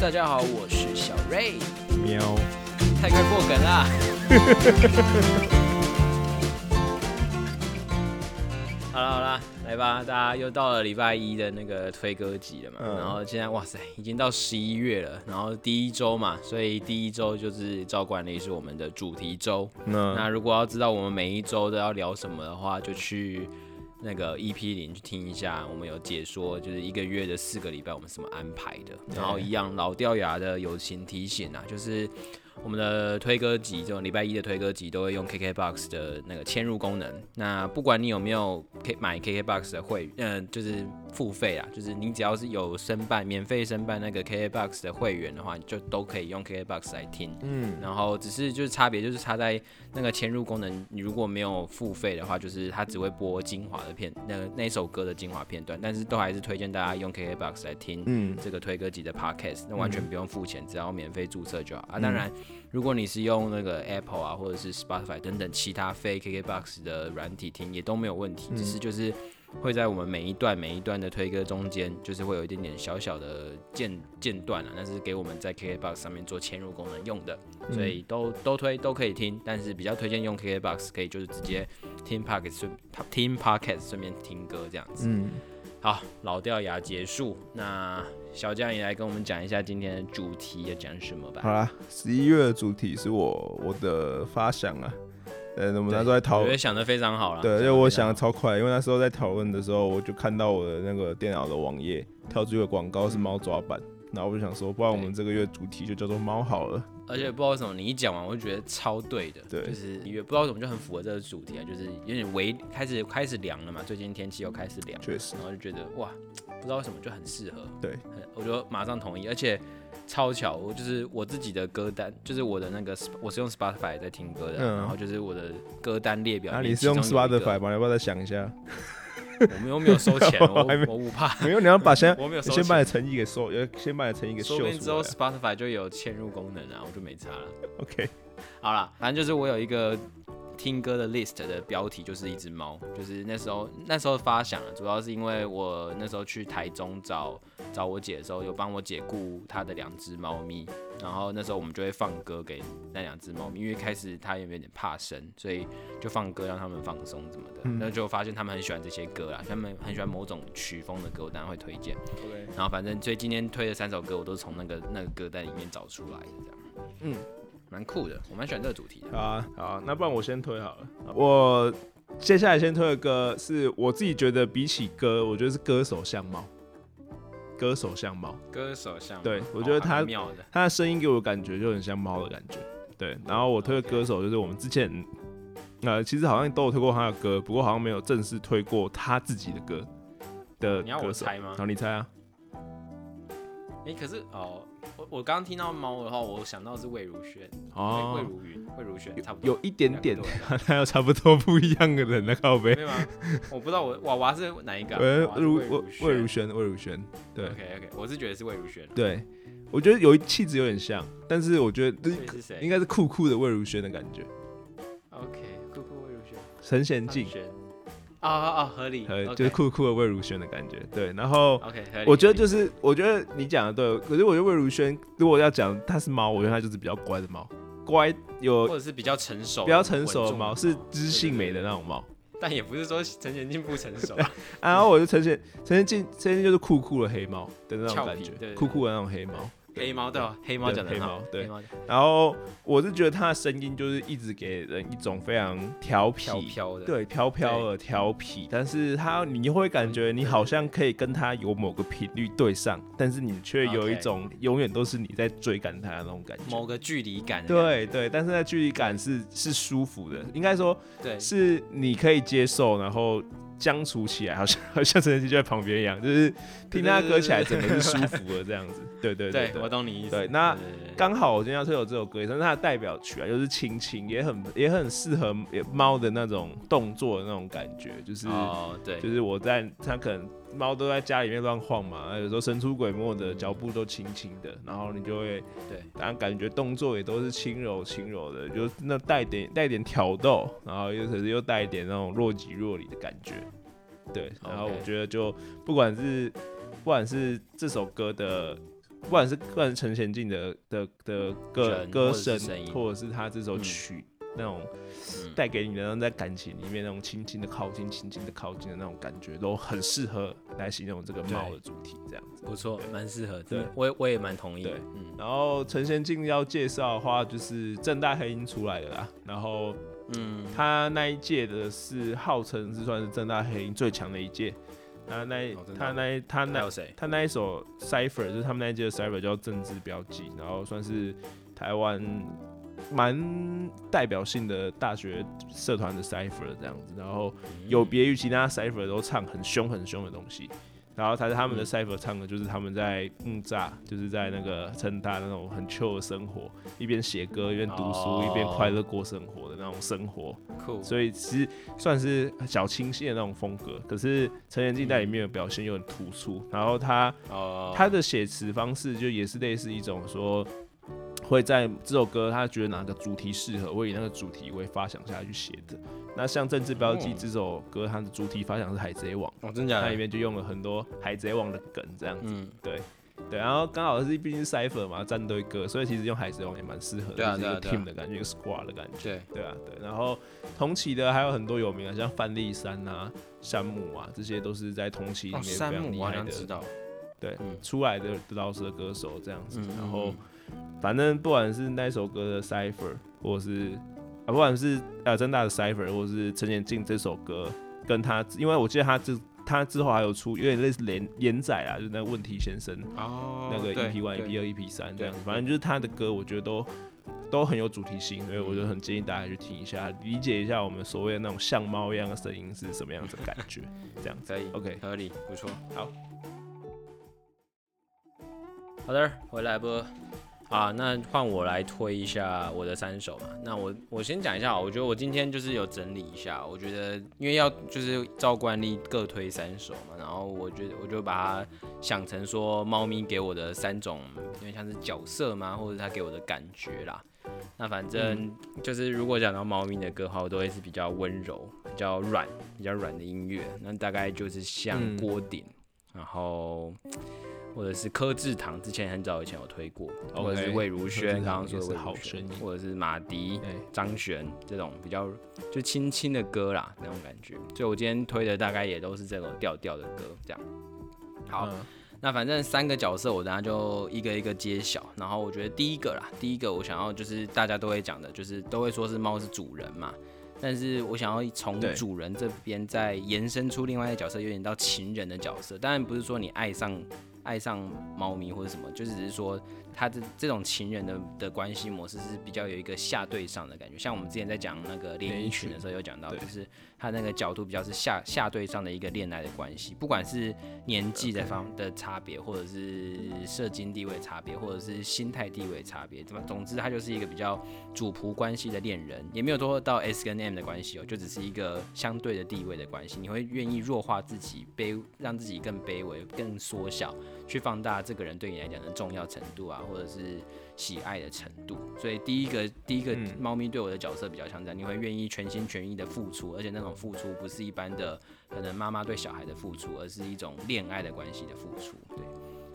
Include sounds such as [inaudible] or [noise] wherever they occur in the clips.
大家好，我是小瑞。喵，太快破梗啦！[laughs] 好了好了，来吧，大家又到了礼拜一的那个推歌集了嘛。嗯然后现在哇塞，已经到十一月了，然后第一周嘛，所以第一周就是照惯例是我们的主题周。那那如果要知道我们每一周都要聊什么的话，就去那个 EP 零去听一下，我们有解说，就是一个月的四个礼拜我们怎么安排的。然后一样老掉牙的友情提醒啊，就是我们的推歌集，这种礼拜一的推歌集都会用 KKBOX 的那个嵌入功能。那不管你有没有 K 买 KKBOX 的会，嗯、就是付费啊，就是你只要是有申办免费申办那个 KKBOX 的会员的话，你就都可以用 KKBOX 来听。嗯，然后只是就是差别就是差在那个嵌入功能，你如果没有付费的话，就是它只会播精华的片，那个那首歌的精华片段，但是都还是推荐大家用 KKBOX 来听嗯这个推歌集的 Podcast，那完全不用付钱，只要免费注册就好啊。当然，如果你是用那个 Apple 啊或者是 Spotify 等等其他非 KKBOX 的软体听，也都没有问题，只是就是。会在我们每一段每一段的推歌中间，就是会有一点点小小的间间断啊，那是给我们在 KKBOX 上面做嵌入功能用的。所以都都推都可以听，但是比较推荐用 KKBOX，可以就是直接听 Pocket 顺听 Pocket 顺便听歌这样子。嗯，好，老掉牙结束，那小将也来跟我们讲一下今天的主题要讲什么吧。好啦，十一月的主题是我我的发想啊，呃，我们那时候在讨我觉，得想的非常好了。对，因为我想的超快，因为那时候在讨论的时候，我就看到我的那个电脑的网页跳出一个广告是猫爪板，然后我就想说，不然我们这个月主题就叫做猫好了，而且不知道为什么你一讲完，我就觉得超对的，对就是也不知道为什么就很符合这个主题啊，就是有点微开始开始凉了嘛，最近天气又开始凉，确实然后就觉得哇，不知道为什么就很适合，对，我就马上同意，而且超巧，我就是我自己的歌单，就是我的那个我是用 Spotify 在听歌的，嗯然后就是我的歌单列表啊，你是用 Spotify 吗？你要不要再想一下？我们又没有收钱，[laughs] 我我不怕，没有，你要把先我没有收先把你。诚意给收，要先把你诚意给秀说不定之后。Spotify 就有嵌入功能啊，我就没差了。OK，好了，反正就是我有一个听歌的 list 的标题就是一只猫，就是那时候那时候发想了，主要是因为我那时候去台中找找我姐的时候，有帮我姐雇她的两只猫咪，然后那时候我们就会放歌给那两只猫咪，因为开始它有点怕生，所以就放歌让它们放松什么的，嗯那就发现他们很喜欢这些歌啦，他们很喜欢某种曲风的歌，我当然会推荐。然后反正所以今天推的三首歌，我都是从那个那个歌单里面找出来的，这样，嗯，蛮酷的，我蛮喜欢这个主题的。好啊，好啊，那不然我先推好了。我接下来先推的歌是我自己觉得比起歌，我觉得是歌手相貌，歌手相貌，歌手像对哦我觉得他他的声音给我的感觉就很像猫的感觉。对，然后我推的歌手就是我们之前，呃，其实好像都有推过他的歌，不过好像没有正式推过他自己的歌的你要我歌手。猜吗好，你猜啊？哎、可是哦，我我刚刚听到猫的话，我想到是魏如萱，哦魏，如云，魏如萱差不多，有一点点两个都有，[laughs] 他有差不多不一样的人的靠背。没有吗？我不知道我娃娃是哪一个、魏魏如魏如萱，魏如萱，对 OK OK，我是觉得是魏如萱，对，我觉得有一气质有点像，但是我觉得？应该是酷酷的魏如萱的感觉，OK，酷酷魏如萱，陈贤静张，悬啊啊啊，合理，就是酷酷的魏如萱的感觉。对，然后我觉得就是，我觉得你讲的对，可是我觉得魏如萱如果要讲它是猫，我觉得它就是比较乖的猫，乖有或者是比较成熟、比较成熟的猫，是知性美的那种猫。但也不是说陈贤进不成熟 [laughs] 然后我就陈贤陈贤进呈现就是酷酷的黑猫的那种感觉酷酷的那种黑猫。黑猫对吧？黑猫讲的黑猫对。然后我是觉得他的声音就是一直给人一种非常调皮、飘飘的，对，飘飘的调皮，但是他你会感觉你好像可以跟他有某个频率对上，但是你却有一种永远都是你在追赶他的那种感觉。某个距离感，对对，但是那距离感是是舒服的，应该说对，是你可以接受，然后相处起来好像 [laughs] 好像陈奕迅就在旁边一样，就是听他歌起来整个是舒服的这样子。对对对对，我懂你意思。对那刚好我今天要推有这首歌，也是它的代表曲啊，就是亲亲，也很也很适合猫的那种动作的那种感觉，就是、哦，对，就是我在它可能猫都在家里面乱晃嘛，有时候神出鬼没的脚步都轻轻的，然后你就会对，然后感觉动作也都是轻柔轻柔的，就那带点带点挑逗，然后又可是又带一点那种若即若离的感觉，对，然后我觉得就不管是不管是这首歌的不管是不管是陈贤进的的的歌歌声或者是他这首嗯曲、那种嗯带给你的那种在感情里面那种轻轻的靠近、轻轻的靠近的那种感觉，都很适合来形容这个猫的主题这样子。不错，蛮适合的。对我也我也蛮同意的。对嗯，然后陈贤进要介绍的话，就是正大黑鹰出来的啦。然后嗯，他那一届的是号称是算是正大黑鹰最强的一届。他那哦他那他那？他那一首 Cipher 就是他们那一届的 Cipher 叫政治标记，然后算是台湾蛮代表性的大学社团的 Cipher 这样子，然后有别于其他 Cipher 都唱很凶很凶的东西。然后他他们的嗯。Cipher 唱的就是他们在木栅，就是在那个成大那种很 chill 的生活，一边写歌一边读书、哦。一边快乐过生活的那种生活，酷，所以其实算是小清新的那种风格。可是陈妍静在里面的表现又很突出，然后他哦，他的写词方式就也是类似一种说，会在这首歌他觉得哪个主题适合，会以那个主题为发想下去写的。那像《政治标记哦》这首歌，它的主题发想是海贼王，哦，真假的？它里面就用了很多海贼王的梗这样子。嗯，对，然后刚好是毕竟是 cipher 嘛，战队歌，所以其实用海贼王也蛮适合的，对啊就是一个 team 的感觉，一个 squad 的感觉。对，对啊，对。然后同期的还有很多有名的，像范丽山啊、山姆啊，这些都是在同期里哦，面非山姆我好常厉害的，像知道。对，嗯出来的饶舌歌手这样子。嗯，然后嗯反正不管是那首歌的 cipher，或者是啊，不管是呃真大的 cipher，或者是陈妍进这首歌，跟他，因为我记得他之他之后还有出有点类似连连载啊，就是那个问题先生。哦，那个 E 对 EP one、对 EP 二、EP 三这样子，反正就是他的歌，我觉得都都很有主题性，所以我就很建议大家去听一下，理解一下我们所谓的那种像猫一样的声音是什么样子的感觉，这样子。可以 OK，合理，不错。好，好的，回来不？啊，那换我来推一下我的三首嘛。那我我先讲一下，我觉得我今天就是有整理一下，我觉得因为要就是照惯例各推三首嘛，然后我觉得我就把它想成说猫咪给我的三种，因为像是角色嘛，或者它给我的感觉啦。那反正就是如果讲到猫咪的歌的话，我都会是比较温柔、比较软、比较软的音乐。那大概就是像嗯锅顶，然后或者是柯志堂，之前很早以前有推过，或者是魏如萱，柯志堂刚刚说是魏如萱好声音或者是马迪、对，张悬这种比较就轻轻的歌啦，那种感觉。所以我今天推的大概也都是这种调调的歌，这样。好，嗯那反正三个角色我等下就一个一个揭晓。然后我觉得第一个啦，第一个我想要就是大家都会讲的，就是都会说是猫是主人嘛。但是我想要从主人这边再延伸出另外一个角色，有点到情人的角色。当然不是说你爱上爱上猫咪或者什么，就只是说他的这种情人的的关系模式是比较有一个下对上的感觉。像我们之前在讲那个连衣裙的时候有讲到，就是他那个角度比较是下下对上的一个恋爱的关系，不管是年纪的方的差别，或者是社经地位差别，或者是心态地位差别，怎么？总之，他就是一个比较主仆关系的恋人，也没有说到 S 跟 M 的关系哦，就只是一个相对的地位的关系。你会愿意弱化自己，卑让自己更卑微、更缩小，去放大这个人对你来讲的重要程度啊，或者是喜爱的程度。所以第一个，第一个嗯猫咪对我的角色比较像这样，你会愿意全心全意的付出，而且那种付出不是一般的可能妈妈对小孩的付出，而是一种恋爱的关系的付出。对，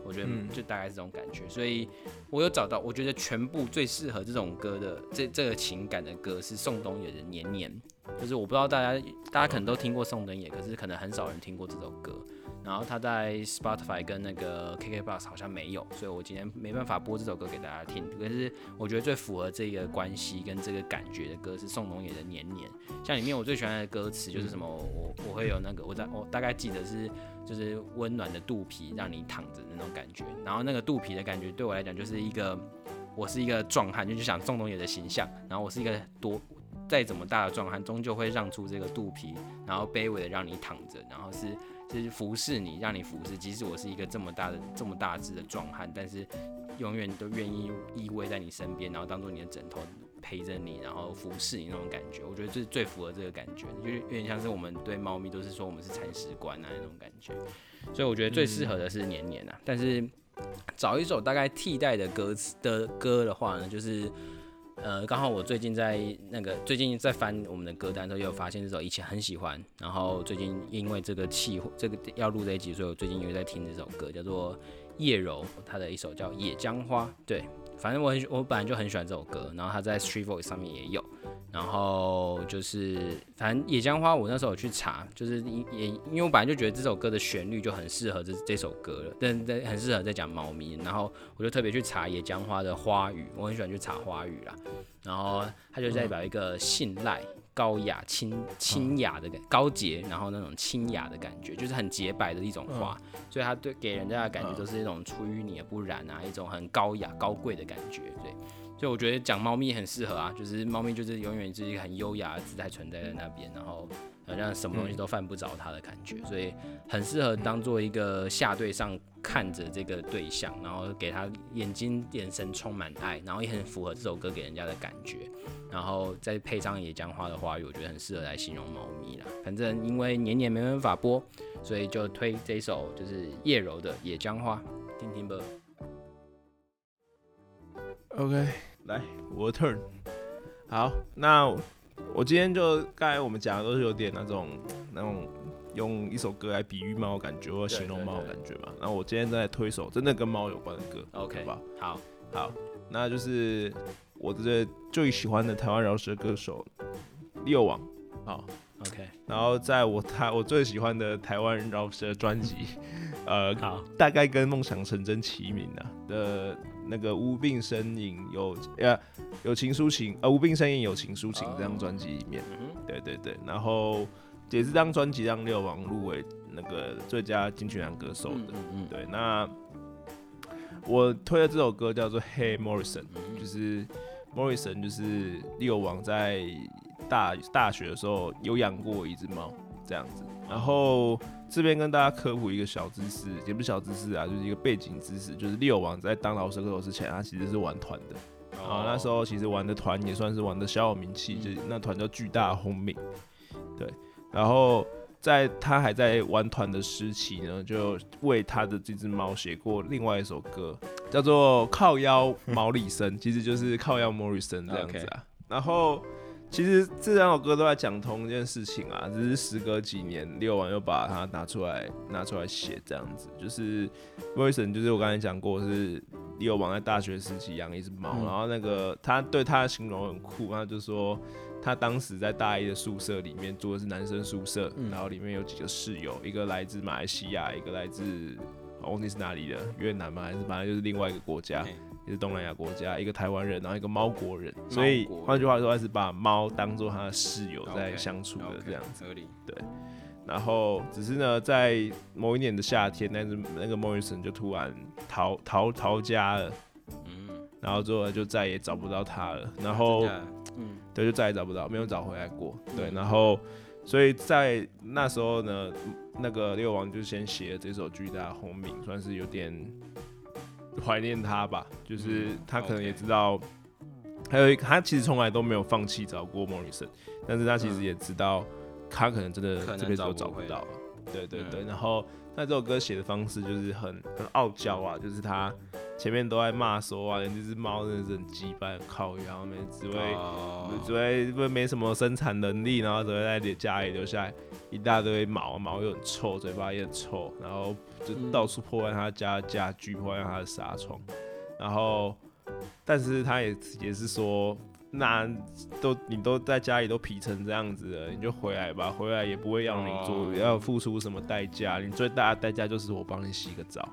我觉得嗯就大概是这种感觉。所以我有找到，我觉得全部最适合这种歌的这这个情感的歌是宋冬野的《年年》，就是我不知道大家大家可能都听过宋冬野，可是可能很少人听过这首歌。然后他在 Spotify 跟那个 KKBox 好像没有，所以我今天没办法播这首歌给大家听。可是我觉得最符合这个关系跟这个感觉的歌是宋冬野的《年年》，像里面我最喜欢的歌词就是什么，我我会有那个我在我大概记得是就是温暖的肚皮让你躺着那种感觉，然后那个肚皮的感觉对我来讲就是一个我是一个壮汉，就就想宋冬野的形象，然后我是一个多再怎么大的壮汉，终究会让出这个肚皮，然后卑微的让你躺着，然后是就是服侍你，让你服侍。即使我是一个这么大的这么大只的壮汉，但是永远都愿意依偎在你身边，然后当做你的枕头陪着你，然后服侍你那种感觉。我觉得这是最符合这个感觉，就是有点像是我们对猫咪都是说我们是铲屎官啊那种感觉。所以我觉得最适合的是年年啊，但是找一首大概替代的歌词的歌的话呢，就是。呃，刚好我最近在那个最近在翻我们的歌单的时候，有发现这首以前很喜欢，然后最近因为这个气这个要录这一集，所以我最近又在听这首歌，叫做《叶柔他的一首叫《野江花》，对，反正我很我本来就很喜欢这首歌，然后它在 Street Voice 上面也有，然后就是反正《野江花》我那时候有去查，就是因也因为我本来就觉得这首歌的旋律就很适合这这首歌了，但但很适合在讲猫咪，然后我就特别去查《野江花》的花语，我很喜欢去查花语啦，然后它就代表一个信赖。高雅、清清雅的感，高洁，然后那种清雅的感觉，就是很洁白的一种花，所以它对给人家的感觉都是一种出淤泥而不染啊，一种很高雅、高贵的感觉，对。所以我觉得讲猫咪很适合啊，就是猫咪就是永远是一个很优雅的姿态存在在那边，然后好像什么东西都犯不着他的感觉，所以很适合当做一个下对上看着这个对象，然后给他眼睛眼神充满爱，然后也很符合这首歌给人家的感觉。然后再配上野姜花的花语，我觉得很适合来形容猫咪啦。反正因为年年没办法播，所以就推这首就是叶柔的野姜花，听听吧。OK，来我的 turn。好，那我今天就刚才我们讲的都是有点那种那种用一首歌来比喻猫的感觉或形容猫的感觉嘛。那我今天在推一首真的跟猫有关的歌，OK 吧？好，好，那就是。我的最喜欢的台湾饶舌歌手六王，好，OK，然后在我台我最喜欢的台湾饶舌专辑，呃，好，大概跟梦想成真齐名啊的那个无病呻吟有呃有情抒情呃无病呻吟有情抒情这张专辑里面，对对对，然后也是这张专辑让六王入围那个最佳金曲男歌手的，对，那我推的这首歌叫做 Hey Morrison，就是。Morrison 就是六王在大大学的时候有养过一只猫这样子，然后这边跟大家科普一个小知识，也不是小知识啊，就是一个背景知识，就是六王在当老师歌手之前，他其实是玩团的，啊，那时候其实玩的团也算是玩的小有名气，就那团叫巨大轰鸣，对，然后。在他还在玩团的时期呢，就为他的这只猫写过另外一首歌，叫做《靠腰毛里森》，其实就是靠腰莫里森这样子啊。然后其实这两首歌都在讲同一件事情啊，只是时隔几年，六王又把它拿出来拿出来写这样子。就是莫里森，就是我刚才讲过，是六王在大学时期养一只猫，然后那个他对他的形容很酷，他就说。他当时在大一的宿舍里面住的是男生宿舍，然后里面有几个室友，一个来自马来西亚，一个来自忘记是哪里的越南吗？还是反正就是另外一个国家，也是东南亚国家，一个台湾人，然后一个猫国人。所以换句话说，他是把猫当做他的室友在相处的这样子。对。然后只是呢，在某一年的夏天，那只那个莫里森就突然逃逃逃家了。嗯。然后之后就再也找不到他了。然后。嗯，对，就再也找不到，没有找回来过。对，然后，所以在那时候呢，那个六王就先写了这首《巨大的轰鸣》，算是有点怀念他吧。就是他可能也知道，还有他其实从来都没有放弃找过莫里森，但是他其实也知道，他可能真的这辈子都找不到了。对对对，然后那这首歌写的方式就是很很傲娇啊，就是他。前面都在骂说啊，这只猫真的是很鸡巴靠腰，没只会只会不没什么生产能力，然后只会在家里留下一大堆毛，毛又很臭，嘴巴也很臭，然后就到处破坏他家家具，破坏他的纱窗。然后，但是他也也是说，那都你都在家里都皮成这样子了，你就回来吧，回来也不会让你做，要付出什么代价？你最大的代价就是我帮你洗个澡。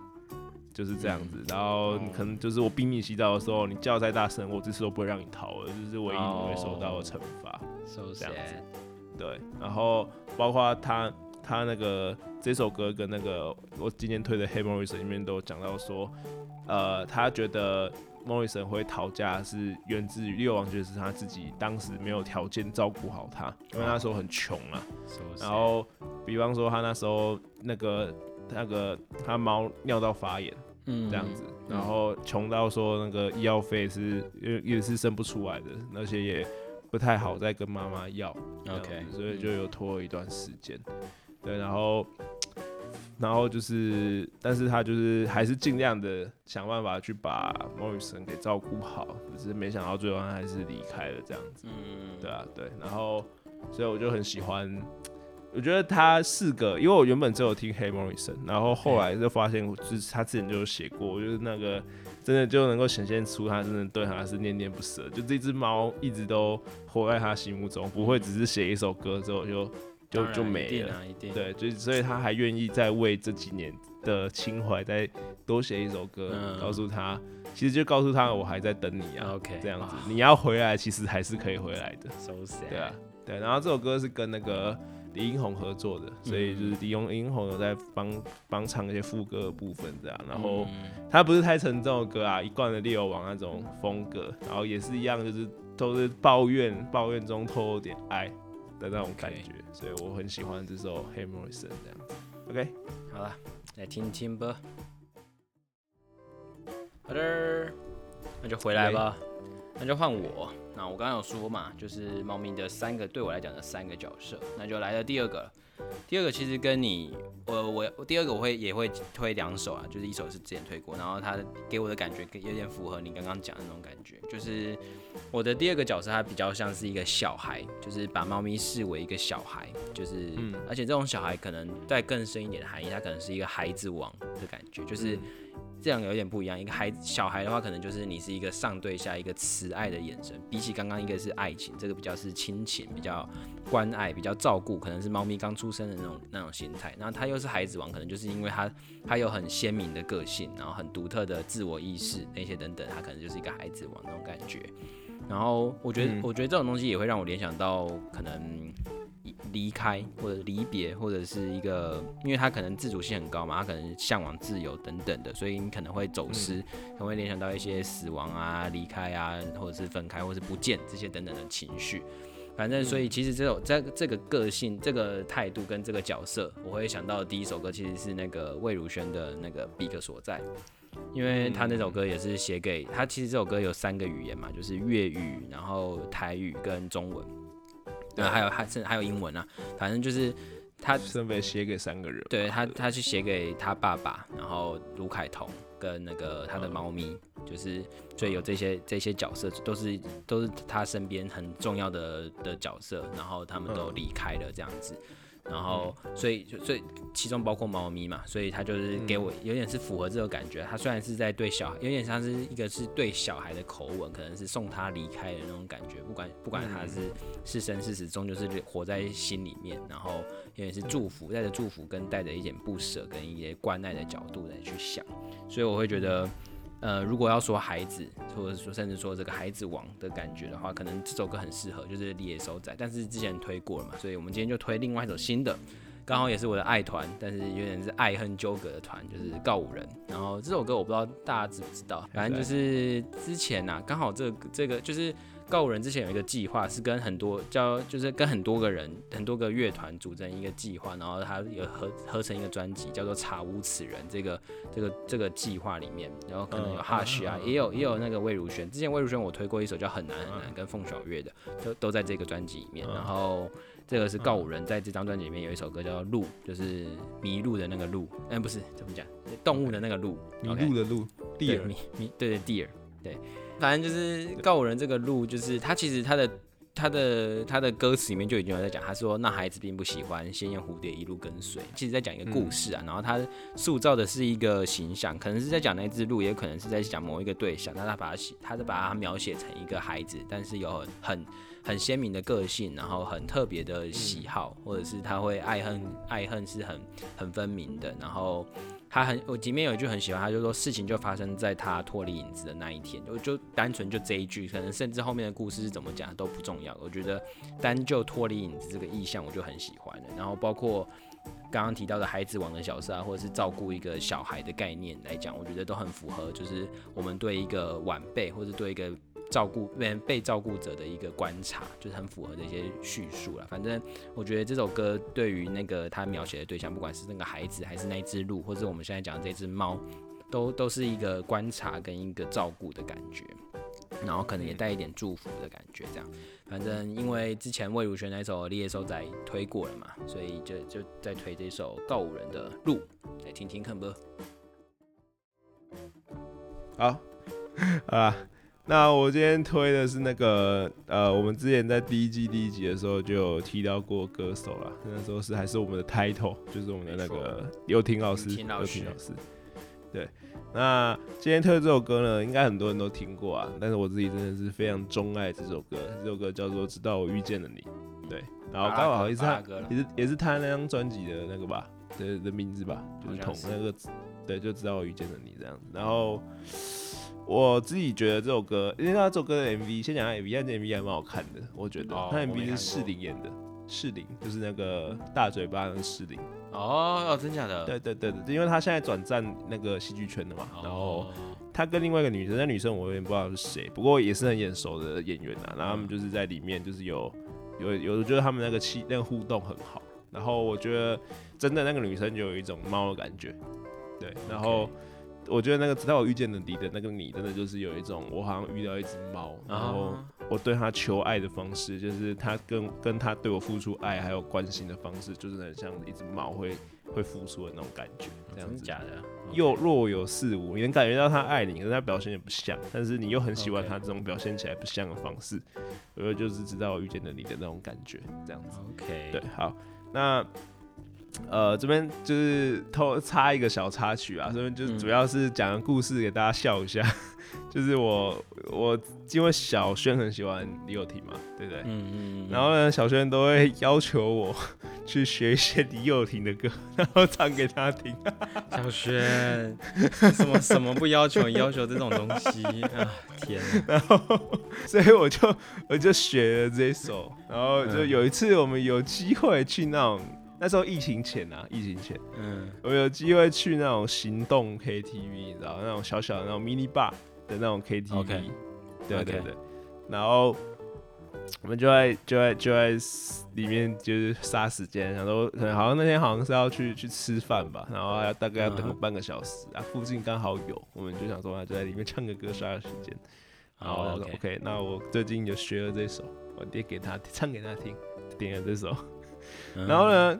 就是这样子，然后可能就是我逼你洗澡的时候，你叫再大声，我这次都不会让你逃了，就是唯一你会受到的惩罚。这样子，对。然后包括他他那个这首歌跟那个我今天推的《黑 Morrison》里面都讲到说，呃，他觉得 Morrison 会逃家是源自于六王爵是他自己当时没有条件照顾好他，因为那时候很穷啊。然后比方说他那时候那个那个他猫尿到发炎。嗯。这样子，然后穷到说那个医药费是也也是生不出来的，而且也不太好再跟妈妈要，OK，所以就有拖了一段时间，对，然后然后就是，但是他就是还是尽量的想办法去把莫雨森给照顾好，只是没想到最后他还是离开了这样子，嗯，对啊，对，然后所以我就很喜欢。我觉得他四个，因为我原本只有听黑莫里森，然后后来就发现，就是他之前就有写过，就是那个真的就能够显现出他真的对他是念念不舍，就这只猫一直都活在他心目中，不会只是写一首歌之后就就就没了。对，就所以他还愿意再为这几年的情怀再多写一首歌，告诉他，其实就告诉他我还在等你啊。OK，这样子你要回来，其实还是可以回来的。So sad。对啊，对，然后这首歌是跟那个。李英宏合作的，所以就是李英英宏有在帮帮唱一些副歌的部分，这样。然后他不是太沉重的歌啊，一贯的猎友王那种风格，然后也是一样，就是都是抱怨，抱怨中透露点爱的那种感觉，所以我很喜欢这首《h a m m e r s o n 这样子。OK，好了，来听听吧。好的，那就回来吧，那就换我。那我刚刚有说嘛，就是猫咪的三个对我来讲的三个角色，那就来了第二个。第二个其实跟你，我我第二个我会也会推两首啊，就是一首是之前推过，然后它给我的感觉有点符合你刚刚讲的那种感觉，就是我的第二个角色它比较像是一个小孩，就是把猫咪视为一个小孩，就是而且这种小孩可能带更深一点的含义，它可能是一个孩子王的感觉，就是。这样有点不一样，一个孩小孩的话，可能就是你是一个上对下一个慈爱的眼神，比起刚刚一个是爱情，这个比较是亲情，比较关爱，比较照顾，可能是猫咪刚出生的那种那种心态。然后他又是孩子王，可能就是因为他他有很鲜明的个性，然后很独特的自我意识那些等等，他可能就是一个孩子王那种感觉。然后我觉得，我觉得这种东西也会让我联想到可能。离开或者离别，或者是一个，因为他可能自主性很高嘛，他可能向往自由等等的，所以你可能会走失，可能会联想到一些死亡啊、离开啊，或者是分开，或是不见这些等等的情绪。反正，所以其实这种在这个个性、这个态度跟这个角色，我会想到第一首歌其实是那个魏如萱的那个《big 所在》，因为他那首歌也是写给他。其实这首歌有三个语言嘛，就是粤语、然后台语跟中文。对，还有还甚至还有英文啊，反正就是他分别写给三个人。对他，他去写给他爸爸，然后卢凯彤跟那个他的猫咪，就是所以有这些这些角色都是都是他身边很重要的的角色，然后他们都离开了这样子。然后，所以，所以其中包括猫咪嘛，所以他就是给我有点是符合这个感觉。他虽然是在对小孩，有点像是一个是对小孩的口吻，可能是送他离开的那种感觉。不管不管他是是生是死，终究是活在心里面。然后有点是祝福，带着祝福跟带着一点不舍跟一些关爱的角度来去想。所以我会觉得。呃，如果要说孩子，或者说甚至说这个孩子王的感觉的话，可能这首歌很适合，就是野手仔。但是之前推过了嘛，所以我们今天就推另外一首新的，刚好也是我的爱团，但是有点是爱恨纠葛的团，就是告五人。然后这首歌我不知道大家知不知道，反正就是之前呐，刚好这这个就是。告五人之前有一个计划，是跟很多叫，就是跟很多个人、很多个乐团组成一个计划，然后他有合合成一个专辑，叫做《查无此人》。这个、这个、这个计划里面，然后可能有 Hush 啊，也有也有那个魏如萱。之前魏如萱我推过一首叫《很难很难》，跟凤小岳的，都都在这个专辑里面。然后这个是告五人在这张专辑里面有一首歌叫《鹿》，就是迷路的那个鹿，哎，不是怎么讲，动物的那个鹿，迷路的鹿，Deer，迷迷对对 Deer，对。反正就是告五人这个路，就是他其实他的他的他的歌词里面就已经有在讲，他说那孩子并不喜欢鲜艳蝴蝶一路跟随，其实在讲一个故事啊，然后他塑造的是一个形象，可能是在讲那只鹿，也可能是在讲某一个对象，但他把它写，他是把它描写成一个孩子，但是有很很鲜明的个性，然后很特别的喜好，或者是他会爱恨爱恨是很很分明的，然后。他很，我里面有一句很喜欢，他就说事情就发生在他脱离影子的那一天，我就单纯就这一句，可能甚至后面的故事是怎么讲都不重要。我觉得单就脱离影子这个意象，我就很喜欢了。然后包括刚刚提到的孩子王的角色啊，或者是照顾一个小孩的概念来讲，我觉得都很符合，就是我们对一个晚辈或者对一个。照顾被被照顾者的一个观察，就是很符合这些叙述了。反正我觉得这首歌对于那个他描写的对象，不管是那个孩子，还是那只鹿，或者我们现在讲的这只猫，都都是一个观察跟一个照顾的感觉，然后可能也带一点祝福的感觉。这样，反正因为之前魏如萱那首《猎手仔》推过了嘛，所以就就在推这首告五人的《鹿》，来听听看不？好啊。[laughs] 那我今天推的是那个呃，我们之前在第一季第一集的时候就有提到过歌手了，那时候是还是我们的 title，就是我们的那个刘婷老师，刘婷老师。对，那今天推的这首歌呢，应该很多人都听过啊，但是我自己真的是非常钟爱这首歌，这首歌叫做《直到我遇见了你》。对，然后刚好也是他，也是也是他那张专辑的那个吧的的名字吧，就是同那个，对，就知道我遇见了你这样子，然后。我自己觉得这首歌，因为他这首歌的 MV，先讲下 MV，他 MV 还蛮好看的，我觉得。他 MV 是适龄演的，适龄就是那个大嘴巴的适龄。哦哦，真假的？对对对对，因为他现在转战那个戏剧圈的嘛，然后他跟另外一个女生，那女生我有点不知道是谁，不过也是很眼熟的演员啊。然后他们就是在里面就是有有有，我觉得他们那个气那个互动很好。然后我觉得真的那个女生就有一种猫的感觉，对，然后。我觉得那个直到我遇见了你的那个你，真的就是有一种我好像遇到一只猫，然后我对它求爱的方式，就是它跟跟它对我付出爱还有关心的方式，就是很像一只猫会会付出的那种感觉，这样子。假的？又若有似无，你能感觉到他爱你，可是他表现也不像，但是你又很喜欢他这种表现起来不像的方式，我觉得就是直到我遇见了你的那种感觉，这样子。OK，对，好，那。呃，这边就是偷插一个小插曲啊，这边就主要是讲个故事给大家笑一下。[laughs] 就是我我因为小轩很喜欢李友廷嘛，对不对？嗯嗯。然后呢，小轩都会要求我 [laughs] 去学一些李友廷的歌，然后唱给他听。[laughs] 小轩，什么什么不要求？要求这种东西啊！天。然后，所以我就我就学了这首。然后就有一次我们有机会去那种。那时候疫情前啊，疫情前，嗯，我有机会去那种行动 KTV，你知道那种小小的那种 mini bar 的那种 KTV，对对对，然后我们就在就在就在里面就是杀时间，想说可能好像那天好像是要去去吃饭吧，然后要大概要等个半个小时啊，附近刚好有，我们就想说就在里面唱个歌杀下时间。[laughs] 然后，OK，那我最近就学了这首，我爹给他唱给他听，点了这首。然后呢，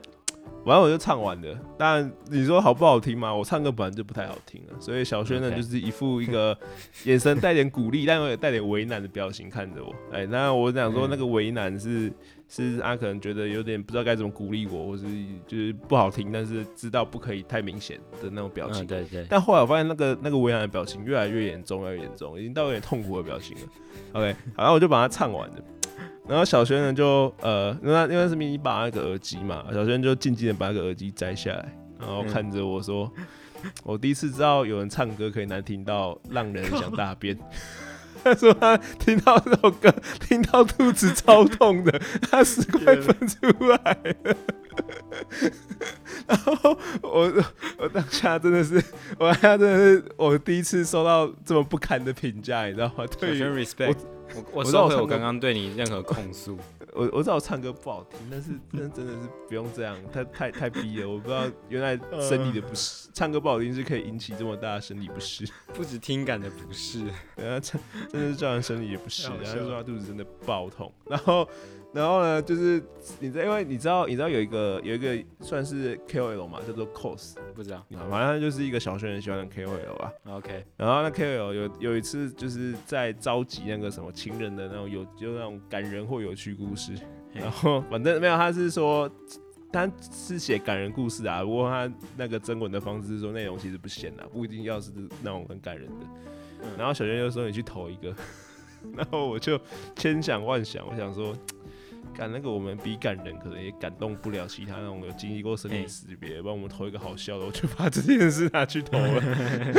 完了我就唱完了。但你说好不好听嘛？我唱歌本来就不太好听了，所以小轩呢就是一副一个 [laughs] 眼神带点鼓励，但又带点为难的表情看着我。哎，那我想说那个为难是是他可能觉得有点不知道该怎么鼓励我，或是就是不好听，但是知道不可以太明显的那种表情。对对。但后来我发现那个那个为难的表情越来越严重，越来越严重，已经到有点痛苦的表情了。OK，好，然后我就把它唱完了。然后小轩呢就呃，那因为是迷你把那个耳机嘛，小轩就静静的把那个耳机摘下来，然后看着我说：“我第一次知道有人唱歌可以难听到让人想大便。[laughs] ”他说他听到这首歌，听到肚子超痛的，[laughs] 他十块分出来了。[laughs] 然后我我当下真的是，我当下真的是我第一次收到这么不堪的评价，你知道吗？对，respect。我我收回我刚刚对你任何控诉。[laughs] 我我知道我唱歌不好听，但是真真的是不用这样，太太太逼了。我不知道原来生理的不适，唱歌不好听是可以引起这么大的生理不适，[laughs] 不止听感的不适，然后唱真的是造成生理也不适，然后说他肚子真的爆痛，然后。然后呢，就是你知道，因为你知道，你知道有一个有一个算是 KOL 嘛，叫做 cos，不知道，反正就是一个小学生喜欢的 KOL 吧。OK。然后那 KOL 有有一次就是在召集那个什么情人的那种有就那种感人或有趣故事，然后反正没有，他是说他是写感人故事啊，不过他那个征文的方式是说内容其实不显啊，不一定要是那种很感人的。然后小轩就说你去投一个，然后我就千想万想，我想说。感那个我们比感人，可能也感动不了其他那种有经历过生离死别，帮我们投一个好笑的，我就把这件事拿去投了。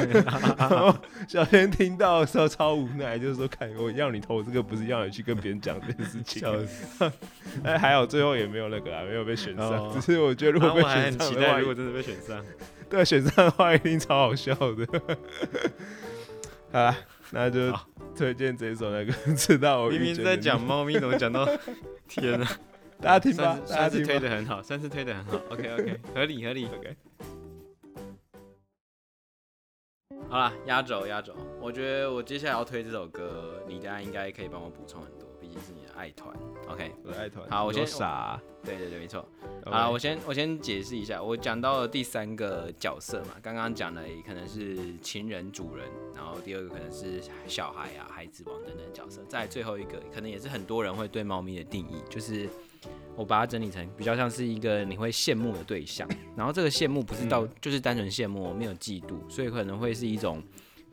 [laughs] 然后小天听到的时候超无奈，就是说：“看我要你投这个，不是要你去跟别人讲这件事情。” [laughs] 哎，还好最后也没有那个啊，没有被选上。只是我觉得如果被选上的话，如果真的被选上，对选上的话一定超好笑的。[laughs] 好，那就。推荐这首那个，[laughs] 知道我明明在讲猫咪，怎么讲到 [laughs] 天啊？大家听吧，算是推的很好，算是推的很好。OK OK，合理合理。[laughs] OK。好啦，压轴压轴，我觉得我接下来要推这首歌，李佳应该可以帮我补充很多，毕竟是你的爱团。OK，我的爱团。好我先傻。对对对，没错。好，我先我先解释一下，我讲到了第三个角色嘛，刚刚讲的可能是情人、主人，然后第二个可能是小孩啊、孩子王等等的角色，再最后一个可能也是很多人会对猫咪的定义，就是我把它整理成比较像是一个你会羡慕的对象，然后这个羡慕不是到、嗯就是单纯羡慕，没有嫉妒，所以可能会是一种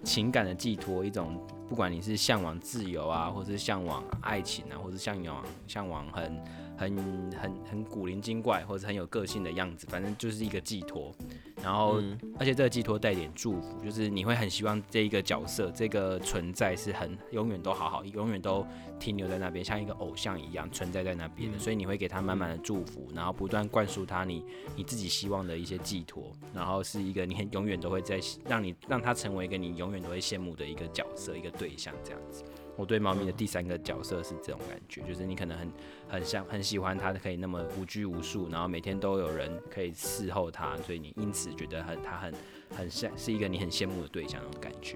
情感的寄托，一种不管你是向往自由啊，或是向往爱情啊，或是向往向往很很很很古灵精怪，或者很有个性的样子，反正就是一个寄托。然后，嗯而且这个寄托带点祝福，就是你会很希望这一个角色、这个存在是很永远都好好，永远都停留在那边，像一个偶像一样存在在那边的。嗯所以你会给他满满的祝福，然后不断灌输他你你自己希望的一些寄托，然后是一个你很永远都会在让你让他成为一个你永远都会羡慕的一个角色、一个对象这样子。我对猫咪的第三个角色是这种感觉，就是你可能很很像很喜欢它，可以那么无拘无束，然后每天都有人可以伺候它，所以你因此觉得很它很很像是一个你很羡慕的对象那种感觉。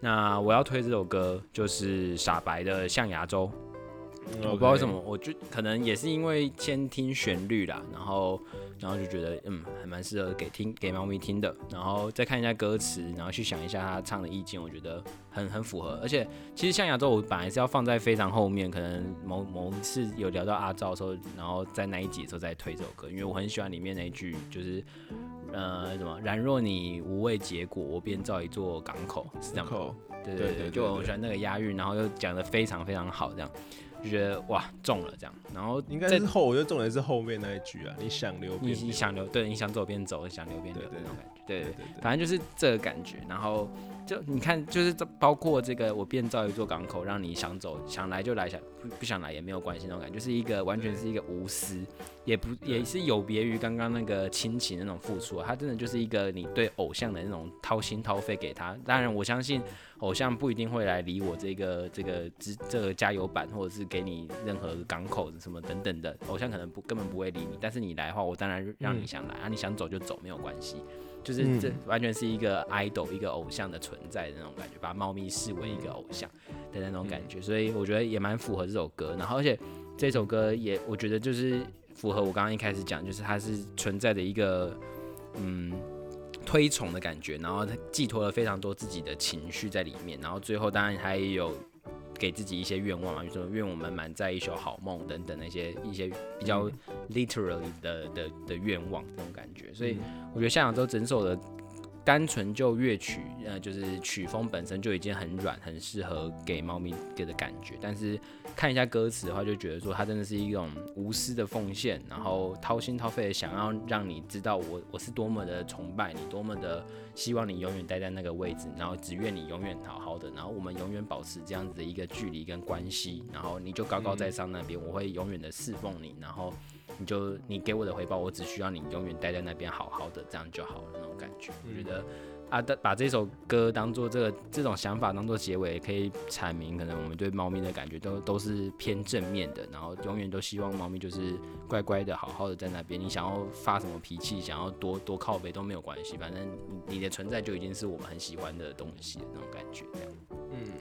那我要推这首歌就是傻白的《象牙洲》，我不知道为什么，我就可能也是因为先听旋律啦，然后然后就觉得嗯还蛮适合给听给猫咪听的，然后再看一下歌词，然后去想一下他唱的意境，我觉得很很符合。而且其实象牙洲我本来是要放在非常后面，可能某某一次有聊到阿赵的时候，然后在那一集的时候再推这首歌，因为我很喜欢里面那一句就是。呃，什么？然若你无畏结果，我便造一座港口，是这样吗？对对对，对对对对就我喜欢那个押韵，然后又讲的非常非常好，这样就觉得哇中了这样。然后应该是后，我觉得重点是后面那一句啊，你想留你你想留，对，你想走便走，想留便留对对那种感觉，对对对，反正就是这个感觉。然后就你看，就是这包括这个，我变造一座港口，让你想走想来就来，想不不想来也没有关系那种感觉，就是一个完全是一个无私，也不也是有别于刚刚那个亲情那种付出、啊，它真的就是一个你对偶像的那种掏心掏肺给他。当然，我相信偶像不一定会来理我这个这个这这个加油版，或者是给你任何港口什么等等的，偶像可能不根本不会理你。但是你来的话，我当然让你想来、啊，你想走就走没有关系。就是嗯这完全是一个 idol 一个偶像的存在的那种感觉，把猫咪视为一个偶像的那种感觉，所以我觉得也蛮符合这首歌。然后而且这首歌也我觉得就是符合我刚刚一开始讲，就是它是存在的一个嗯推崇的感觉，然后它寄托了非常多自己的情绪在里面，然后最后当然还有给自己一些愿望嘛，比如说愿我们满载一宿好梦等等那些一些比较 literally 的的的愿望这种感觉，所以我觉得向阳州整首的单纯就乐曲，呃，就是曲风本身就已经很软，很适合给猫咪给的感觉。但是看一下歌词的话，就觉得说它真的是一种无私的奉献，然后掏心掏肺的想要让你知道我我是多么的崇拜你，多么的希望你永远待在那个位置，然后只愿你永远好好的，然后我们永远保持这样子的一个距离跟关系，然后你就高高在上那边，我会永远的侍奉你，然后你就你给我的回报，我只需要你永远待在那边好好的，这样就好了那种感觉。我觉得啊，的把这首歌当做这个这种想法当做结尾，可以阐明可能我们对猫咪的感觉都都是偏正面的，然后永远都希望猫咪就是乖乖的好好的在那边。你想要发什么脾气，想要多多靠背都没有关系，反正你你的存在就已经是我们很喜欢的东西的那种感觉，这样。嗯，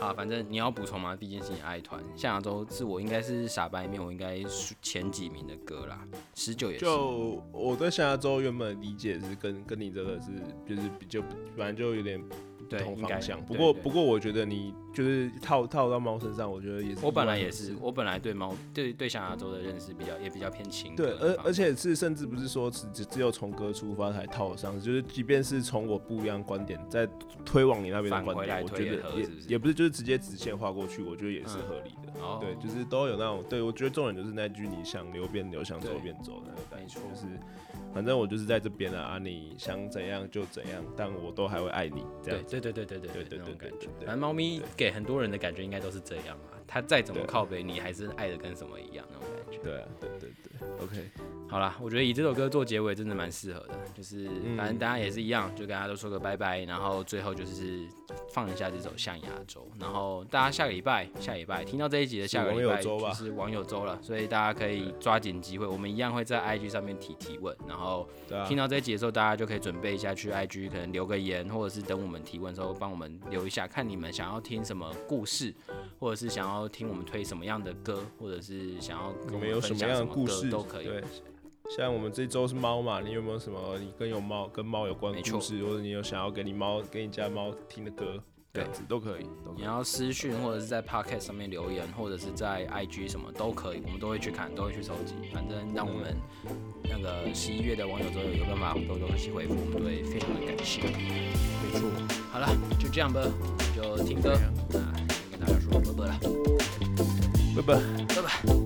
啊，反正你要补充吗？毕竟是你爱团，下周是我应该是傻白面我应该是前几名的歌啦，十九也是。就我对下周原本理解是跟跟你这个是就是比较反正就有点，同方向。不对对过不过我觉得你就是套套到猫身上，我觉得也是。我本来也是，我本来对猫对对象牙洲的认识比较也比较偏情歌对，而而且是甚至不是说只只只有从歌出发才套上，就是即便是从我不一样观点再推往你那边的观点，我觉得也也不是就是直接直线划过去，我觉得也是嗯合理的。哦对，就是都有那种，对我觉得重点就是那句你想留便留，想走便走的那个感觉，就是反正我就是在这边啊，啊你想怎样就怎样，但我都还会爱你这样。对对对对对对对对感觉。反正猫咪给很多人的感觉应该都是这样嘛，它再怎么靠背，你还是爱的跟什么一样那种感觉。对啊，对对对，OK，好啦，我觉得以这首歌做结尾真的蛮适合的，就是嗯。反正大家也是一样，就跟大家都说个拜拜，然后最后就是放一下这首《象牙洲》，然后大家下个礼拜下礼拜听到这一集的下个礼拜就是网友周了，所以大家可以抓紧机会，我们一样会在 IG 上面提提问，然后听，到这一集的时候，大家就可以准备一下去 IG 可能留个言，或者是等我们提问的时候帮我们留一下，看你们想要听什么故事，或者是想要听我们推什么样的歌，或者是想要跟我们有分享什么样的故事都可以。对，像我们这周是猫嘛，你有没有什么你跟有猫跟猫有关的故事，或者你有想要给你猫给你家猫听的歌，这样子都可以。你要私讯或者是在 Podcast 上面留言，或者是在 IG 什么都可以，我们都会去看，都会去收集。反正让我们那个十一月的网友都有有办法多东西回复，我们都会非常的感谢。没错，好了，就这样吧，就听歌拜拜了，拜拜。拜拜。